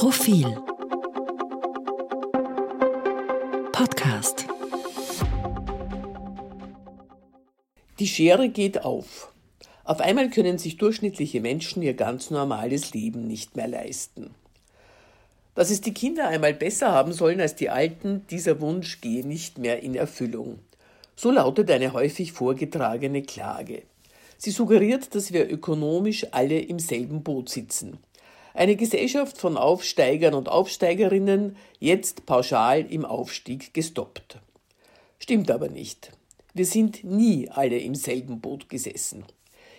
Profil Podcast Die Schere geht auf. Auf einmal können sich durchschnittliche Menschen ihr ganz normales Leben nicht mehr leisten. Dass es die Kinder einmal besser haben sollen als die Alten, dieser Wunsch gehe nicht mehr in Erfüllung. So lautet eine häufig vorgetragene Klage. Sie suggeriert, dass wir ökonomisch alle im selben Boot sitzen. Eine Gesellschaft von Aufsteigern und Aufsteigerinnen, jetzt pauschal im Aufstieg gestoppt. Stimmt aber nicht. Wir sind nie alle im selben Boot gesessen.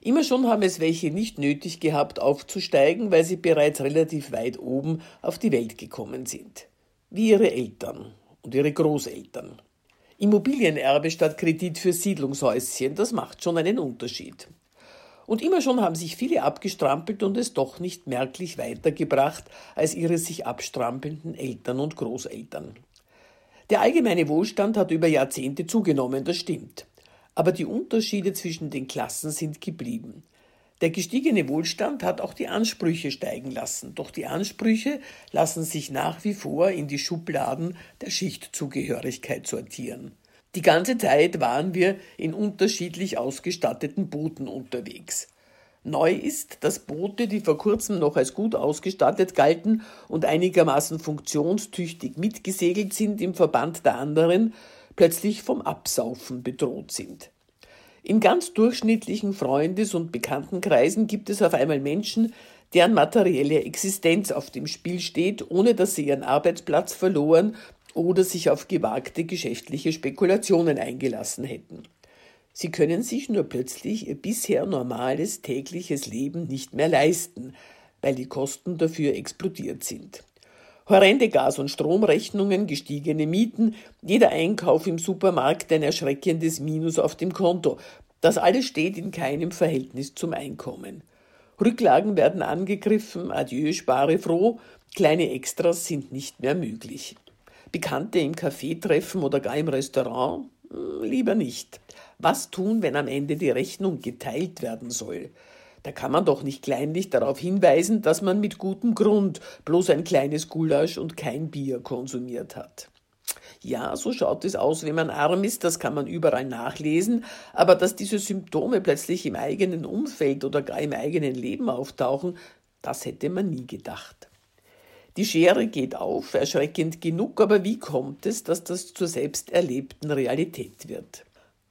Immer schon haben es welche nicht nötig gehabt, aufzusteigen, weil sie bereits relativ weit oben auf die Welt gekommen sind. Wie ihre Eltern und ihre Großeltern. Immobilienerbe statt Kredit für Siedlungshäuschen, das macht schon einen Unterschied. Und immer schon haben sich viele abgestrampelt und es doch nicht merklich weitergebracht als ihre sich abstrampelnden Eltern und Großeltern. Der allgemeine Wohlstand hat über Jahrzehnte zugenommen, das stimmt. Aber die Unterschiede zwischen den Klassen sind geblieben. Der gestiegene Wohlstand hat auch die Ansprüche steigen lassen, doch die Ansprüche lassen sich nach wie vor in die Schubladen der Schichtzugehörigkeit sortieren. Die ganze Zeit waren wir in unterschiedlich ausgestatteten Booten unterwegs. Neu ist, dass Boote, die vor kurzem noch als gut ausgestattet galten und einigermaßen funktionstüchtig mitgesegelt sind im Verband der anderen, plötzlich vom Absaufen bedroht sind. In ganz durchschnittlichen Freundes- und Bekanntenkreisen gibt es auf einmal Menschen, deren materielle Existenz auf dem Spiel steht, ohne dass sie ihren Arbeitsplatz verloren oder sich auf gewagte geschäftliche Spekulationen eingelassen hätten. Sie können sich nur plötzlich ihr bisher normales tägliches Leben nicht mehr leisten, weil die Kosten dafür explodiert sind. Horrende Gas- und Stromrechnungen, gestiegene Mieten, jeder Einkauf im Supermarkt ein erschreckendes Minus auf dem Konto. Das alles steht in keinem Verhältnis zum Einkommen. Rücklagen werden angegriffen, adieu, spare froh, kleine Extras sind nicht mehr möglich. Bekannte im Café treffen oder gar im Restaurant? Hm, lieber nicht. Was tun, wenn am Ende die Rechnung geteilt werden soll? Da kann man doch nicht kleinlich darauf hinweisen, dass man mit gutem Grund bloß ein kleines Gulasch und kein Bier konsumiert hat. Ja, so schaut es aus, wenn man arm ist, das kann man überall nachlesen, aber dass diese Symptome plötzlich im eigenen Umfeld oder gar im eigenen Leben auftauchen, das hätte man nie gedacht. Die Schere geht auf, erschreckend genug, aber wie kommt es, dass das zur selbst erlebten Realität wird?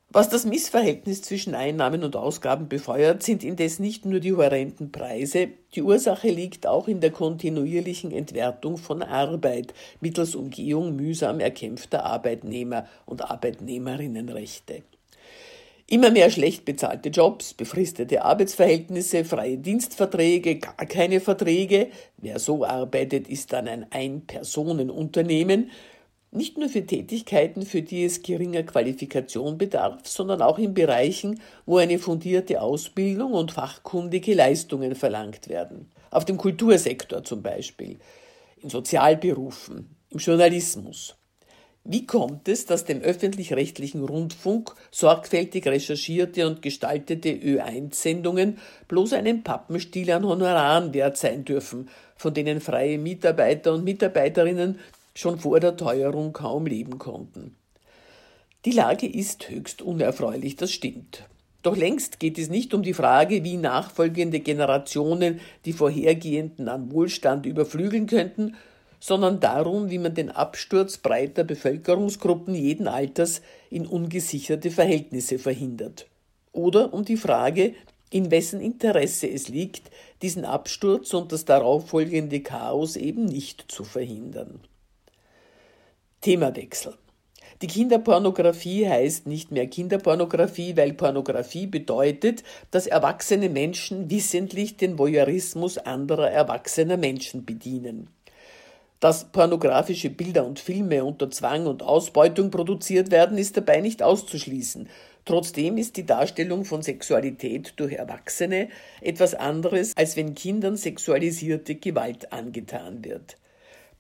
Was das Missverhältnis zwischen Einnahmen und Ausgaben befeuert, sind indes nicht nur die horrenden Preise, die Ursache liegt auch in der kontinuierlichen Entwertung von Arbeit mittels Umgehung mühsam erkämpfter Arbeitnehmer und Arbeitnehmerinnenrechte. Immer mehr schlecht bezahlte Jobs, befristete Arbeitsverhältnisse, freie Dienstverträge, gar keine Verträge. Wer so arbeitet, ist dann ein Ein-Personen-Unternehmen nicht nur für Tätigkeiten, für die es geringer Qualifikation bedarf, sondern auch in Bereichen, wo eine fundierte Ausbildung und fachkundige Leistungen verlangt werden. Auf dem Kultursektor zum Beispiel, in Sozialberufen, im Journalismus. Wie kommt es, dass dem öffentlich-rechtlichen Rundfunk sorgfältig recherchierte und gestaltete Ö1-Sendungen bloß einen Pappenstiel an Honoraren wert sein dürfen, von denen freie Mitarbeiter und Mitarbeiterinnen schon vor der Teuerung kaum leben konnten. Die Lage ist höchst unerfreulich, das stimmt. Doch längst geht es nicht um die Frage, wie nachfolgende Generationen die vorhergehenden an Wohlstand überflügeln könnten, sondern darum, wie man den Absturz breiter Bevölkerungsgruppen jeden Alters in ungesicherte Verhältnisse verhindert. Oder um die Frage, in wessen Interesse es liegt, diesen Absturz und das darauffolgende Chaos eben nicht zu verhindern. Themawechsel. Die Kinderpornografie heißt nicht mehr Kinderpornografie, weil Pornografie bedeutet, dass erwachsene Menschen wissentlich den Voyeurismus anderer erwachsener Menschen bedienen. Dass pornografische Bilder und Filme unter Zwang und Ausbeutung produziert werden, ist dabei nicht auszuschließen. Trotzdem ist die Darstellung von Sexualität durch Erwachsene etwas anderes, als wenn Kindern sexualisierte Gewalt angetan wird.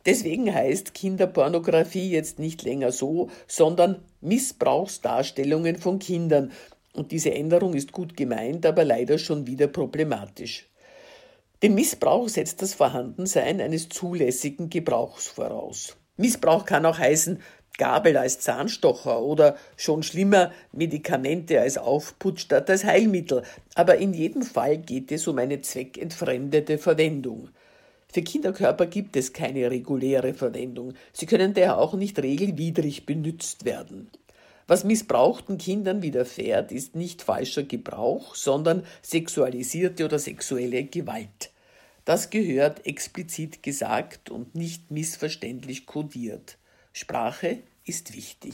Deswegen heißt Kinderpornografie jetzt nicht länger so, sondern Missbrauchsdarstellungen von Kindern. Und diese Änderung ist gut gemeint, aber leider schon wieder problematisch. Dem Missbrauch setzt das Vorhandensein eines zulässigen Gebrauchs voraus. Missbrauch kann auch heißen, Gabel als Zahnstocher oder schon schlimmer Medikamente als Aufputsch statt als Heilmittel, aber in jedem Fall geht es um eine zweckentfremdete Verwendung. Für Kinderkörper gibt es keine reguläre Verwendung, sie können daher auch nicht regelwidrig benützt werden. Was missbrauchten Kindern widerfährt, ist nicht falscher Gebrauch, sondern sexualisierte oder sexuelle Gewalt. Das gehört explizit gesagt und nicht missverständlich kodiert. Sprache ist wichtig.